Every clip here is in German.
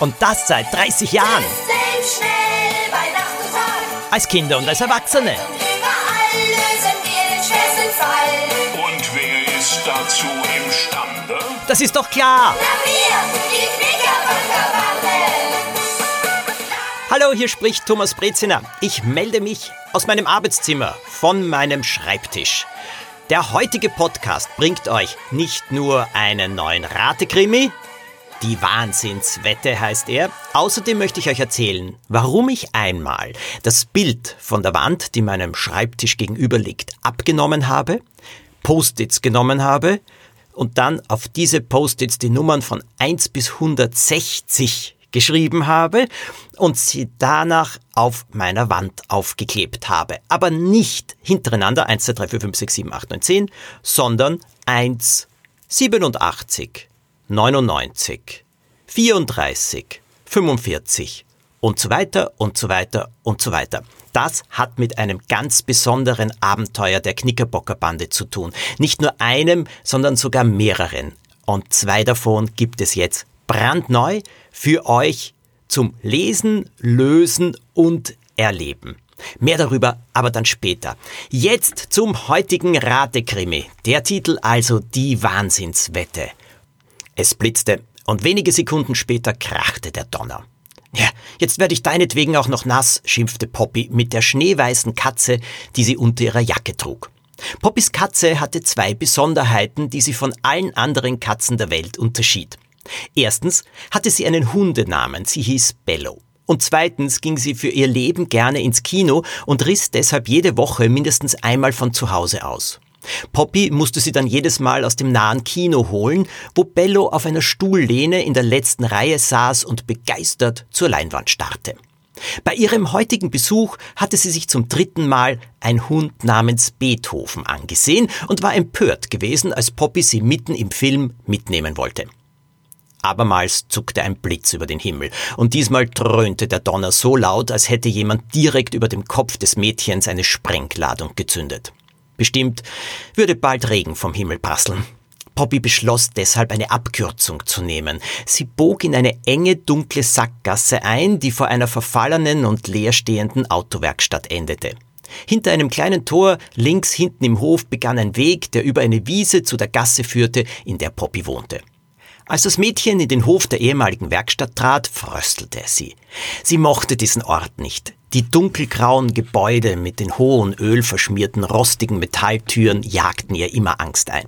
Und das seit 30 Jahren. schnell bei Nacht und Tag. Als Kinder und als Erwachsene. Und überall lösen wir den schwersten Fall. Und wer ist dazu imstande? Das ist doch klar. Hallo, hier spricht Thomas Breziner. Ich melde mich aus meinem Arbeitszimmer, von meinem Schreibtisch. Der heutige Podcast bringt euch nicht nur einen neuen Ratekrimi, die Wahnsinnswette heißt er. Außerdem möchte ich euch erzählen, warum ich einmal das Bild von der Wand, die meinem Schreibtisch gegenüber liegt, abgenommen habe, Post-its genommen habe und dann auf diese Post-its die Nummern von 1 bis 160 geschrieben habe und sie danach auf meiner Wand aufgeklebt habe. Aber nicht hintereinander 1, 2, 3, 4, 5, 6, 7, 8, 9, 10, sondern 1, 87, 99, 34, 45 und so weiter und so weiter und so weiter. Das hat mit einem ganz besonderen Abenteuer der Knickerbockerbande zu tun. Nicht nur einem, sondern sogar mehreren. Und zwei davon gibt es jetzt brandneu für euch zum Lesen, Lösen und Erleben. Mehr darüber aber dann später. Jetzt zum heutigen Ratekrimi. Der Titel also Die Wahnsinnswette. Es blitzte und wenige Sekunden später krachte der Donner. Ja, jetzt werde ich deinetwegen auch noch nass, schimpfte Poppy mit der schneeweißen Katze, die sie unter ihrer Jacke trug. Poppys Katze hatte zwei Besonderheiten, die sie von allen anderen Katzen der Welt unterschied. Erstens hatte sie einen Hundenamen, sie hieß Bello. Und zweitens ging sie für ihr Leben gerne ins Kino und riss deshalb jede Woche mindestens einmal von zu Hause aus. Poppy musste sie dann jedes Mal aus dem nahen Kino holen, wo Bello auf einer Stuhllehne in der letzten Reihe saß und begeistert zur Leinwand starrte. Bei ihrem heutigen Besuch hatte sie sich zum dritten Mal ein Hund namens Beethoven angesehen und war empört gewesen, als Poppy sie mitten im Film mitnehmen wollte. Abermals zuckte ein Blitz über den Himmel, und diesmal dröhnte der Donner so laut, als hätte jemand direkt über dem Kopf des Mädchens eine Sprengladung gezündet. Bestimmt würde bald Regen vom Himmel prasseln. Poppy beschloss deshalb eine Abkürzung zu nehmen. Sie bog in eine enge, dunkle Sackgasse ein, die vor einer verfallenen und leerstehenden Autowerkstatt endete. Hinter einem kleinen Tor links hinten im Hof begann ein Weg, der über eine Wiese zu der Gasse führte, in der Poppy wohnte. Als das Mädchen in den Hof der ehemaligen Werkstatt trat, fröstelte sie. Sie mochte diesen Ort nicht. Die dunkelgrauen Gebäude mit den hohen, ölverschmierten, rostigen Metalltüren jagten ihr immer Angst ein.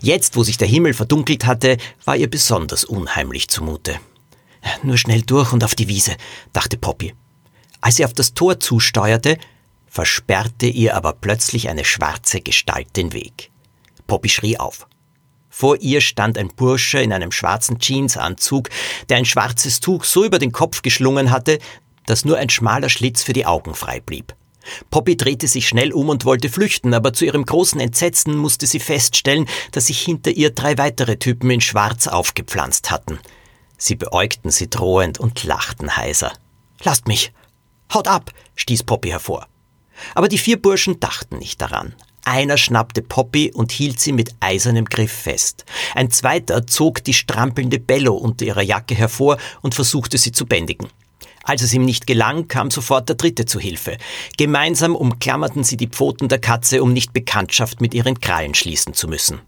Jetzt, wo sich der Himmel verdunkelt hatte, war ihr besonders unheimlich zumute. Nur schnell durch und auf die Wiese, dachte Poppy. Als sie auf das Tor zusteuerte, versperrte ihr aber plötzlich eine schwarze Gestalt den Weg. Poppy schrie auf. Vor ihr stand ein Bursche in einem schwarzen Jeansanzug, der ein schwarzes Tuch so über den Kopf geschlungen hatte, dass nur ein schmaler Schlitz für die Augen frei blieb. Poppy drehte sich schnell um und wollte flüchten, aber zu ihrem großen Entsetzen musste sie feststellen, dass sich hinter ihr drei weitere Typen in Schwarz aufgepflanzt hatten. Sie beäugten sie drohend und lachten heiser. Lasst mich! Haut ab! stieß Poppy hervor. Aber die vier Burschen dachten nicht daran. Einer schnappte Poppy und hielt sie mit eisernem Griff fest. Ein zweiter zog die strampelnde Bello unter ihrer Jacke hervor und versuchte sie zu bändigen. Als es ihm nicht gelang, kam sofort der dritte zu Hilfe. Gemeinsam umklammerten sie die Pfoten der Katze, um nicht Bekanntschaft mit ihren Krallen schließen zu müssen.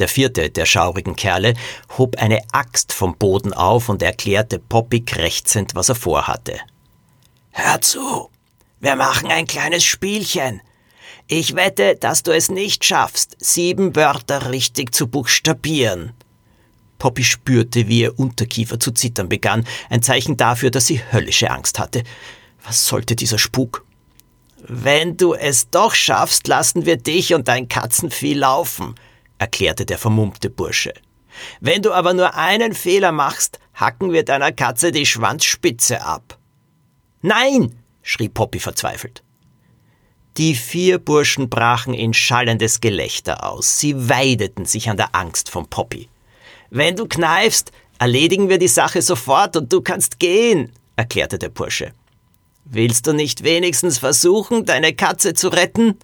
Der vierte der schaurigen Kerle hob eine Axt vom Boden auf und erklärte Poppy krächzend, was er vorhatte. Hör zu, wir machen ein kleines Spielchen. Ich wette, dass du es nicht schaffst, sieben Wörter richtig zu buchstabieren. Poppy spürte, wie ihr Unterkiefer zu zittern begann, ein Zeichen dafür, dass sie höllische Angst hatte. Was sollte dieser Spuk? Wenn du es doch schaffst, lassen wir dich und dein Katzenvieh laufen, erklärte der vermummte Bursche. Wenn du aber nur einen Fehler machst, hacken wir deiner Katze die Schwanzspitze ab. Nein, schrie Poppy verzweifelt. Die vier Burschen brachen in schallendes Gelächter aus. Sie weideten sich an der Angst von Poppy. Wenn du kneifst, erledigen wir die Sache sofort und du kannst gehen, erklärte der Bursche. Willst du nicht wenigstens versuchen, deine Katze zu retten?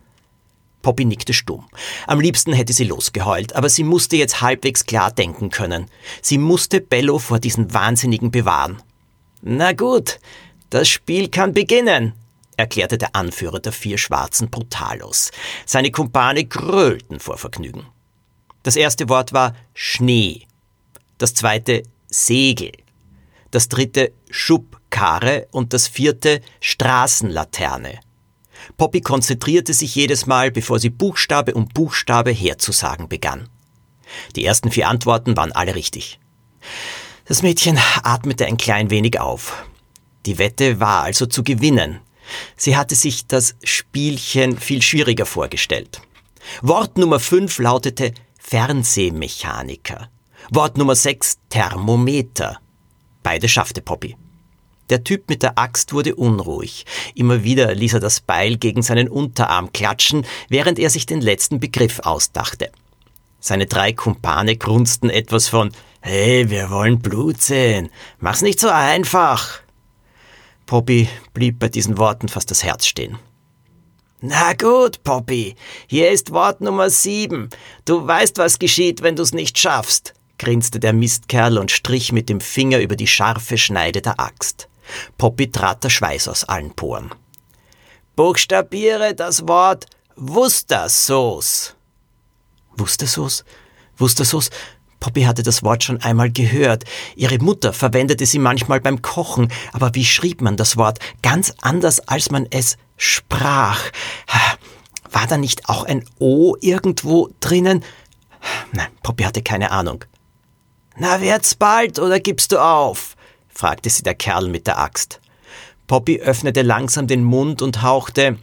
Poppy nickte stumm. Am liebsten hätte sie losgeheult, aber sie musste jetzt halbwegs klar denken können. Sie musste Bello vor diesen Wahnsinnigen bewahren. Na gut, das Spiel kann beginnen, erklärte der Anführer der vier Schwarzen brutalos. Seine Kumpane grölten vor Vergnügen. Das erste Wort war Schnee, das zweite Segel, das dritte Schubkarre und das vierte Straßenlaterne. Poppy konzentrierte sich jedes Mal, bevor sie Buchstabe um Buchstabe herzusagen begann. Die ersten vier Antworten waren alle richtig. Das Mädchen atmete ein klein wenig auf. Die Wette war also zu gewinnen. Sie hatte sich das Spielchen viel schwieriger vorgestellt. Wort Nummer 5 lautete Fernsehmechaniker. Wort Nummer 6 Thermometer. Beide schaffte Poppy. Der Typ mit der Axt wurde unruhig. Immer wieder ließ er das Beil gegen seinen Unterarm klatschen, während er sich den letzten Begriff ausdachte. Seine drei Kumpane grunzten etwas von Hey, wir wollen Blut sehen. Mach's nicht so einfach. Poppy blieb bei diesen Worten fast das Herz stehen. Na gut, Poppy, hier ist Wort Nummer sieben. Du weißt, was geschieht, wenn du's nicht schaffst, grinste der Mistkerl und strich mit dem Finger über die scharfe Schneide der Axt. Poppy trat der Schweiß aus allen Poren. Buchstabiere das Wort Wustersauce. Wustersauce? Wustersauce? Poppy hatte das Wort schon einmal gehört. Ihre Mutter verwendete sie manchmal beim Kochen, aber wie schrieb man das Wort? Ganz anders, als man es sprach. War da nicht auch ein O irgendwo drinnen? Nein, Poppy hatte keine Ahnung. Na, wird's bald oder gibst du auf? fragte sie der Kerl mit der Axt. Poppy öffnete langsam den Mund und hauchte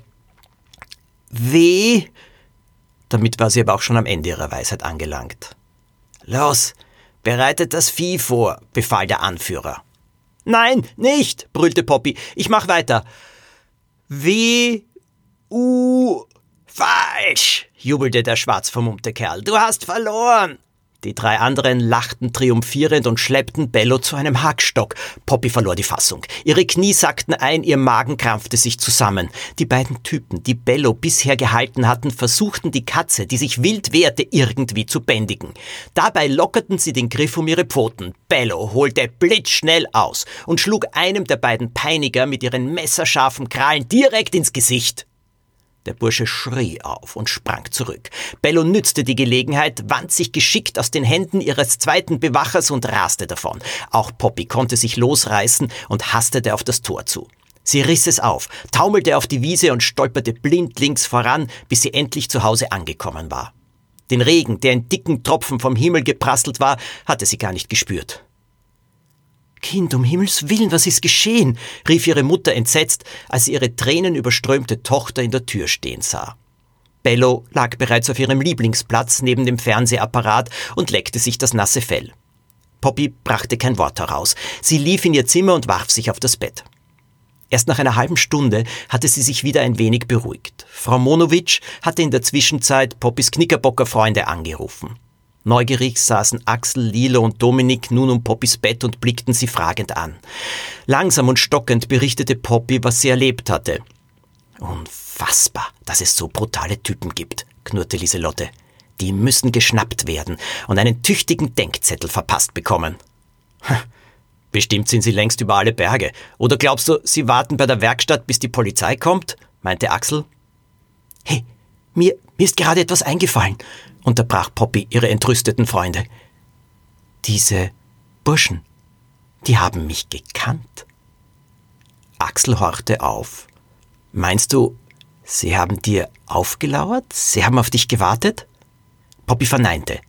Weh. Damit war sie aber auch schon am Ende ihrer Weisheit angelangt. Los, bereitet das Vieh vor, befahl der Anführer. Nein, nicht, brüllte Poppy. Ich mach weiter. W. U. Falsch, jubelte der schwarz vermummte Kerl. Du hast verloren. Die drei anderen lachten triumphierend und schleppten Bello zu einem Hackstock. Poppy verlor die Fassung. Ihre Knie sackten ein, ihr Magen krampfte sich zusammen. Die beiden Typen, die Bello bisher gehalten hatten, versuchten die Katze, die sich wild wehrte, irgendwie zu bändigen. Dabei lockerten sie den Griff um ihre Pfoten. Bello holte blitzschnell aus und schlug einem der beiden Peiniger mit ihren messerscharfen Krallen direkt ins Gesicht. Der Bursche schrie auf und sprang zurück. Bello nützte die Gelegenheit, wand sich geschickt aus den Händen ihres zweiten Bewachers und raste davon. Auch Poppy konnte sich losreißen und hastete auf das Tor zu. Sie riss es auf, taumelte auf die Wiese und stolperte blindlings voran, bis sie endlich zu Hause angekommen war. Den Regen, der in dicken Tropfen vom Himmel geprasselt war, hatte sie gar nicht gespürt. Kind, um Himmels willen, was ist geschehen? rief ihre Mutter entsetzt, als sie ihre tränenüberströmte Tochter in der Tür stehen sah. Bello lag bereits auf ihrem Lieblingsplatz neben dem Fernsehapparat und leckte sich das nasse Fell. Poppy brachte kein Wort heraus. Sie lief in ihr Zimmer und warf sich auf das Bett. Erst nach einer halben Stunde hatte sie sich wieder ein wenig beruhigt. Frau Monowitsch hatte in der Zwischenzeit Poppys Knickerbocker Freunde angerufen. Neugierig saßen Axel, Lilo und Dominik nun um Poppys Bett und blickten sie fragend an. Langsam und stockend berichtete Poppy, was sie erlebt hatte. Unfassbar, dass es so brutale Typen gibt, knurrte Lieselotte. Die müssen geschnappt werden und einen tüchtigen Denkzettel verpasst bekommen. Bestimmt sind sie längst über alle Berge. Oder glaubst du, sie warten bei der Werkstatt, bis die Polizei kommt? meinte Axel. Hey, mir, mir ist gerade etwas eingefallen unterbrach Poppy ihre entrüsteten Freunde. Diese Burschen, die haben mich gekannt. Axel horchte auf. Meinst du, sie haben dir aufgelauert? Sie haben auf dich gewartet? Poppy verneinte.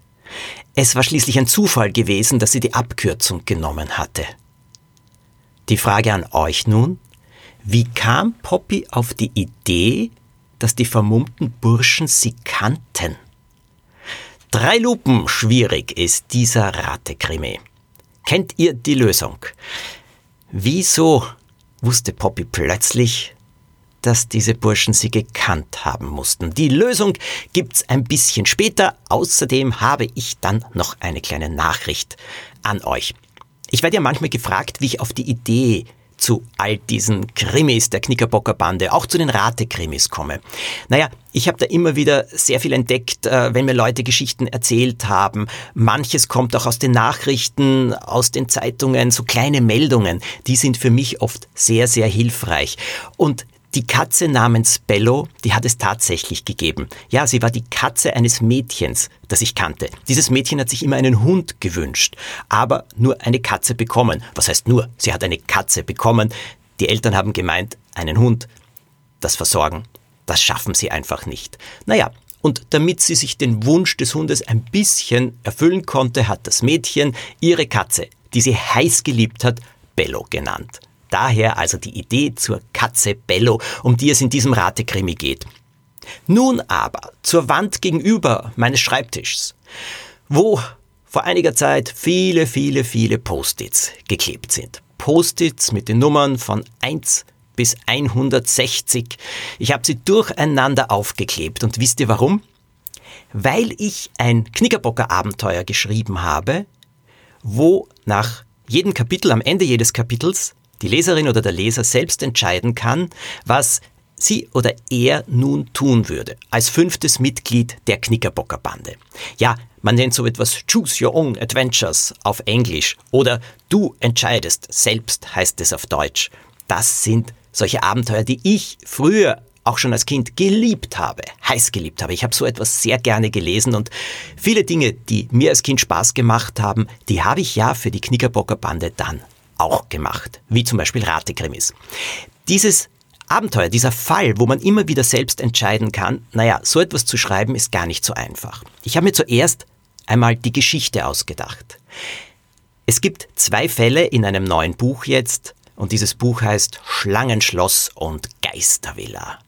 Es war schließlich ein Zufall gewesen, dass sie die Abkürzung genommen hatte. Die Frage an euch nun, wie kam Poppy auf die Idee, dass die vermummten Burschen sie kannten? Drei Lupen schwierig ist dieser Ratekrimi. Kennt ihr die Lösung? Wieso wusste Poppy plötzlich, dass diese Burschen sie gekannt haben mussten? Die Lösung gibt's ein bisschen später. Außerdem habe ich dann noch eine kleine Nachricht an euch. Ich werde ja manchmal gefragt, wie ich auf die Idee zu all diesen Krimis der Knickerbocker auch zu den Rate-Krimis komme? Naja, ich habe da immer wieder sehr viel entdeckt, äh, wenn mir Leute Geschichten erzählt haben. Manches kommt auch aus den Nachrichten, aus den Zeitungen, so kleine Meldungen. Die sind für mich oft sehr, sehr hilfreich. Und die Katze namens Bello, die hat es tatsächlich gegeben. Ja, sie war die Katze eines Mädchens, das ich kannte. Dieses Mädchen hat sich immer einen Hund gewünscht, aber nur eine Katze bekommen. Was heißt nur? Sie hat eine Katze bekommen. Die Eltern haben gemeint, einen Hund, das Versorgen, das schaffen sie einfach nicht. Naja, und damit sie sich den Wunsch des Hundes ein bisschen erfüllen konnte, hat das Mädchen ihre Katze, die sie heiß geliebt hat, Bello genannt. Daher also die Idee zur Katze Bello, um die es in diesem Ratekrimi geht. Nun aber zur Wand gegenüber meines Schreibtischs, wo vor einiger Zeit viele, viele, viele Post-its geklebt sind. Post-its mit den Nummern von 1 bis 160. Ich habe sie durcheinander aufgeklebt und wisst ihr warum? Weil ich ein Knickerbocker Abenteuer geschrieben habe, wo nach jedem Kapitel, am Ende jedes Kapitels, die Leserin oder der Leser selbst entscheiden kann, was sie oder er nun tun würde, als fünftes Mitglied der Knickerbocker Bande. Ja, man nennt so etwas Choose Your Own Adventures auf Englisch oder Du entscheidest selbst heißt es auf Deutsch. Das sind solche Abenteuer, die ich früher auch schon als Kind geliebt habe, heiß geliebt habe. Ich habe so etwas sehr gerne gelesen und viele Dinge, die mir als Kind Spaß gemacht haben, die habe ich ja für die Knickerbocker Bande dann auch gemacht, wie zum Beispiel Ratekrimis. Dieses Abenteuer, dieser Fall, wo man immer wieder selbst entscheiden kann, naja, so etwas zu schreiben ist gar nicht so einfach. Ich habe mir zuerst einmal die Geschichte ausgedacht. Es gibt zwei Fälle in einem neuen Buch jetzt und dieses Buch heißt Schlangenschloss und Geistervilla.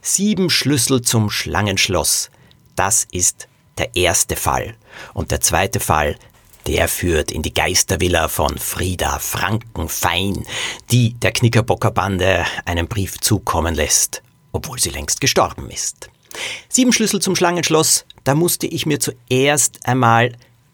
Sieben Schlüssel zum Schlangenschloss. Das ist der erste Fall. Und der zweite Fall, der führt in die Geistervilla von Frieda Frankenfein, die der Knickerbockerbande einen Brief zukommen lässt, obwohl sie längst gestorben ist. Sieben Schlüssel zum Schlangenschloss, da musste ich mir zuerst einmal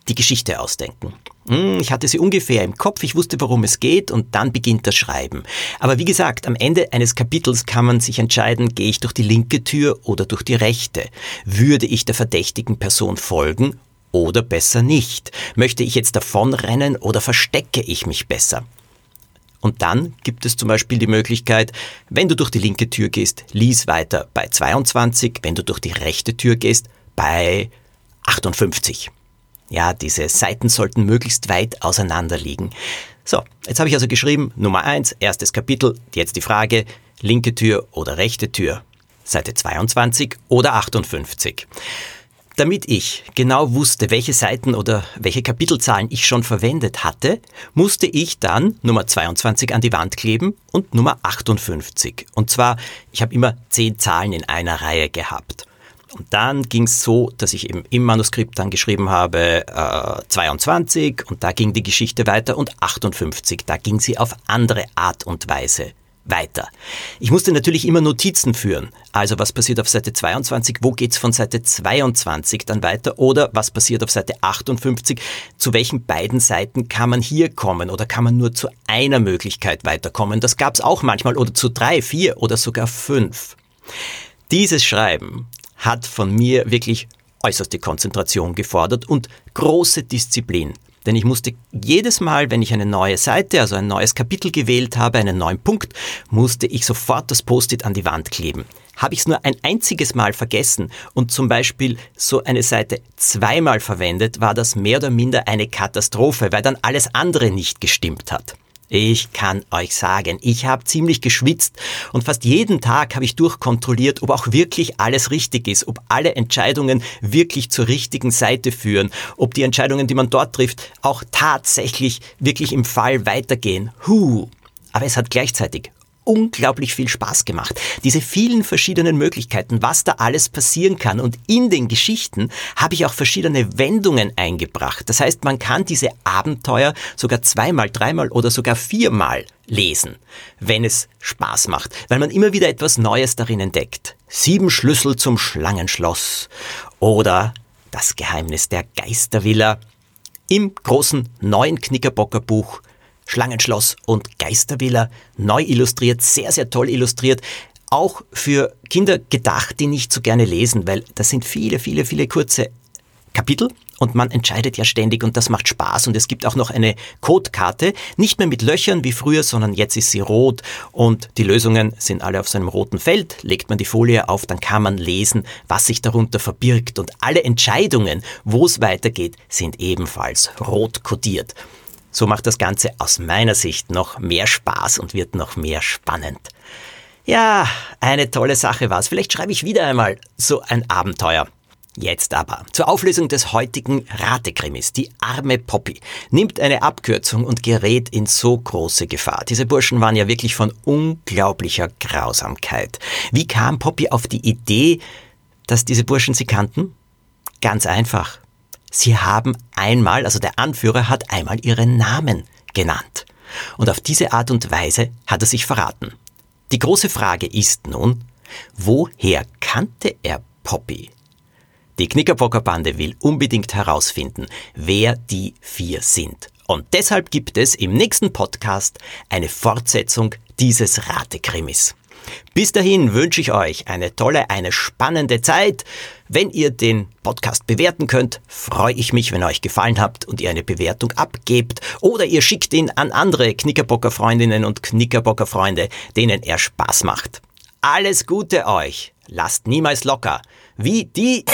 die Geschichte ausdenken. Hm, ich hatte sie ungefähr im Kopf, ich wusste, worum es geht und dann beginnt das Schreiben. Aber wie gesagt, am Ende eines Kapitels kann man sich entscheiden, gehe ich durch die linke Tür oder durch die rechte. Würde ich der verdächtigen Person folgen oder besser nicht? Möchte ich jetzt davonrennen oder verstecke ich mich besser? Und dann gibt es zum Beispiel die Möglichkeit, wenn du durch die linke Tür gehst, lies weiter bei 22, wenn du durch die rechte Tür gehst, bei 58. Ja, diese Seiten sollten möglichst weit auseinander liegen. So, jetzt habe ich also geschrieben, Nummer 1, erstes Kapitel, jetzt die Frage, linke Tür oder rechte Tür. Seite 22 oder 58. Damit ich genau wusste, welche Seiten oder welche Kapitelzahlen ich schon verwendet hatte, musste ich dann Nummer 22 an die Wand kleben und Nummer 58. Und zwar, ich habe immer zehn Zahlen in einer Reihe gehabt. Und dann ging es so, dass ich eben im Manuskript dann geschrieben habe äh, 22 und da ging die Geschichte weiter und 58, da ging sie auf andere Art und Weise weiter. Ich musste natürlich immer Notizen führen. Also was passiert auf Seite 22, wo geht's von Seite 22 dann weiter oder was passiert auf Seite 58, zu welchen beiden Seiten kann man hier kommen oder kann man nur zu einer Möglichkeit weiterkommen. Das gab's auch manchmal oder zu drei, vier oder sogar fünf. Dieses Schreiben hat von mir wirklich äußerste Konzentration gefordert und große Disziplin. Denn ich musste jedes Mal, wenn ich eine neue Seite, also ein neues Kapitel gewählt habe, einen neuen Punkt, musste ich sofort das Post-it an die Wand kleben. Habe ich es nur ein einziges Mal vergessen und zum Beispiel so eine Seite zweimal verwendet, war das mehr oder minder eine Katastrophe, weil dann alles andere nicht gestimmt hat. Ich kann euch sagen, ich habe ziemlich geschwitzt und fast jeden Tag habe ich durchkontrolliert, ob auch wirklich alles richtig ist, ob alle Entscheidungen wirklich zur richtigen Seite führen, ob die Entscheidungen, die man dort trifft, auch tatsächlich wirklich im Fall weitergehen. Huh. Aber es hat gleichzeitig unglaublich viel Spaß gemacht. Diese vielen verschiedenen Möglichkeiten, was da alles passieren kann. Und in den Geschichten habe ich auch verschiedene Wendungen eingebracht. Das heißt, man kann diese Abenteuer sogar zweimal, dreimal oder sogar viermal lesen, wenn es Spaß macht, weil man immer wieder etwas Neues darin entdeckt. Sieben Schlüssel zum Schlangenschloss oder das Geheimnis der Geistervilla im großen neuen Knickerbocker Buch Schlangenschloss und Geistervilla, neu illustriert, sehr, sehr toll illustriert. Auch für Kinder gedacht, die nicht so gerne lesen, weil das sind viele, viele, viele kurze Kapitel und man entscheidet ja ständig und das macht Spaß und es gibt auch noch eine Codekarte, nicht mehr mit Löchern wie früher, sondern jetzt ist sie rot und die Lösungen sind alle auf so einem roten Feld, legt man die Folie auf, dann kann man lesen, was sich darunter verbirgt und alle Entscheidungen, wo es weitergeht, sind ebenfalls rot kodiert. So macht das Ganze aus meiner Sicht noch mehr Spaß und wird noch mehr spannend. Ja, eine tolle Sache war's. Vielleicht schreibe ich wieder einmal so ein Abenteuer. Jetzt aber zur Auflösung des heutigen Ratekrimis. Die arme Poppy nimmt eine Abkürzung und gerät in so große Gefahr. Diese Burschen waren ja wirklich von unglaublicher Grausamkeit. Wie kam Poppy auf die Idee, dass diese Burschen sie kannten? Ganz einfach. Sie haben einmal, also der Anführer hat einmal ihren Namen genannt. Und auf diese Art und Weise hat er sich verraten. Die große Frage ist nun, woher kannte er Poppy? Die Knickerbocker Bande will unbedingt herausfinden, wer die vier sind. Und deshalb gibt es im nächsten Podcast eine Fortsetzung dieses Ratekrimis. Bis dahin wünsche ich euch eine tolle, eine spannende Zeit. Wenn ihr den Podcast bewerten könnt, freue ich mich, wenn euch gefallen habt und ihr eine Bewertung abgebt oder ihr schickt ihn an andere Knickerbocker Freundinnen und Knickerbocker Freunde, denen er Spaß macht. Alles Gute euch. Lasst niemals locker. Wie die